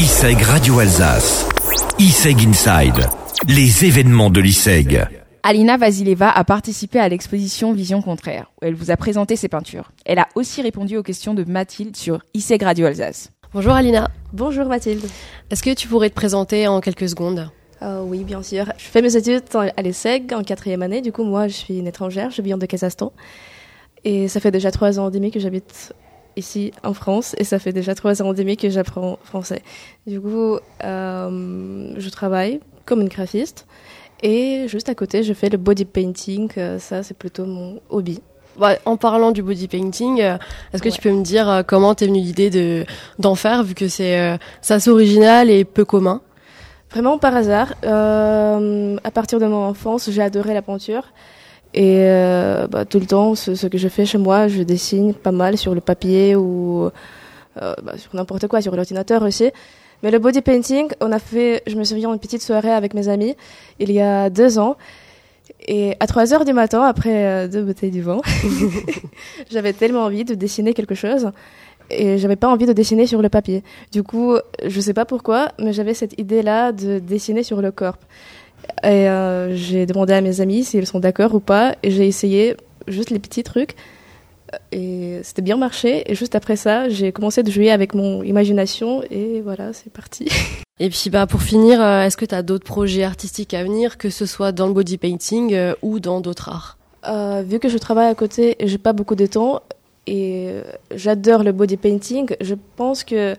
ISEG Radio Alsace. ISEG Inside. Les événements de l'ISEG. Alina Vasileva a participé à l'exposition Vision Contraire, où elle vous a présenté ses peintures. Elle a aussi répondu aux questions de Mathilde sur ISEG Radio Alsace. Bonjour Alina. Bonjour Mathilde. Est-ce que tu pourrais te présenter en quelques secondes? Euh, Oui, bien sûr. Je fais mes études à l'ESSEG en quatrième année. Du coup, moi, je suis une étrangère. Je viens de Kazakhstan. Et ça fait déjà trois ans et demi que j'habite ici en France et ça fait déjà trois ans et demi que j'apprends français. Du coup, euh, je travaille comme une graphiste et juste à côté, je fais le body painting. Euh, ça, c'est plutôt mon hobby. Bah, en parlant du body painting, euh, est-ce que tu peux me dire comment t'es venue l'idée de d'en faire vu que c'est assez original et peu commun? Vraiment par hasard. à partir de mon enfance, j'ai adoré la peinture. Et euh, bah, tout le temps, ce, que je fais chez moi, je dessine pas mal sur le papier ou euh, bah, sur n'importe quoi, sur l'ordinateur aussi. Mais le body painting, on a fait, je me souviens, une petite soirée avec mes amis il y a deux ans. Et à 3 heures du matin, après euh, deux bouteilles du vent, j'avais tellement envie de dessiner quelque chose et j'avais pas envie de dessiner sur le papier. Du coup, je sais pas pourquoi, mais j'avais cette idée-là de dessiner sur le corps. Et euh, j'ai demandé à mes amis s'ils sont d'accord ou pas. Et j'ai essayé juste les petits trucs. Et c'était bien marché. Et juste après ça, j'ai commencé de jouer avec mon imagination. Et voilà, c'est parti. Et puis bah, pour finir, euh, est-ce que tu as d'autres projets artistiques à venir, que ce soit dans le body painting euh, ou dans d'autres arts? Vu que je travaille à côté et j'ai pas beaucoup de temps, et j'adore le body painting, je pense que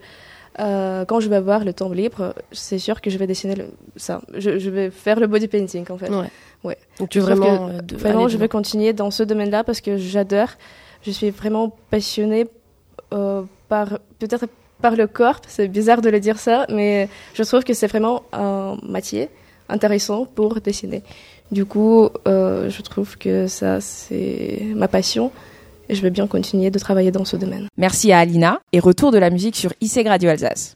euh, quand je vais avoir le temps libre, c'est sûr que je vais dessiner ça. Je, vais faire le body painting en fait. Ouais. ouais. Donc tu veux vraiment, euh, vraiment, je vais continuer dans ce domaine-là parce que j'adore. Je suis vraiment passionnée euh, par peut-être par le corps. C'est bizarre de le dire ça, mais je trouve que c'est vraiment un métier intéressant pour dessiner. Du coup, je trouve que ça c'est ma passion je vais bien continuer de travailler dans ce domaine. Merci à Alina et retour de la musique sur IC Radio Alsace.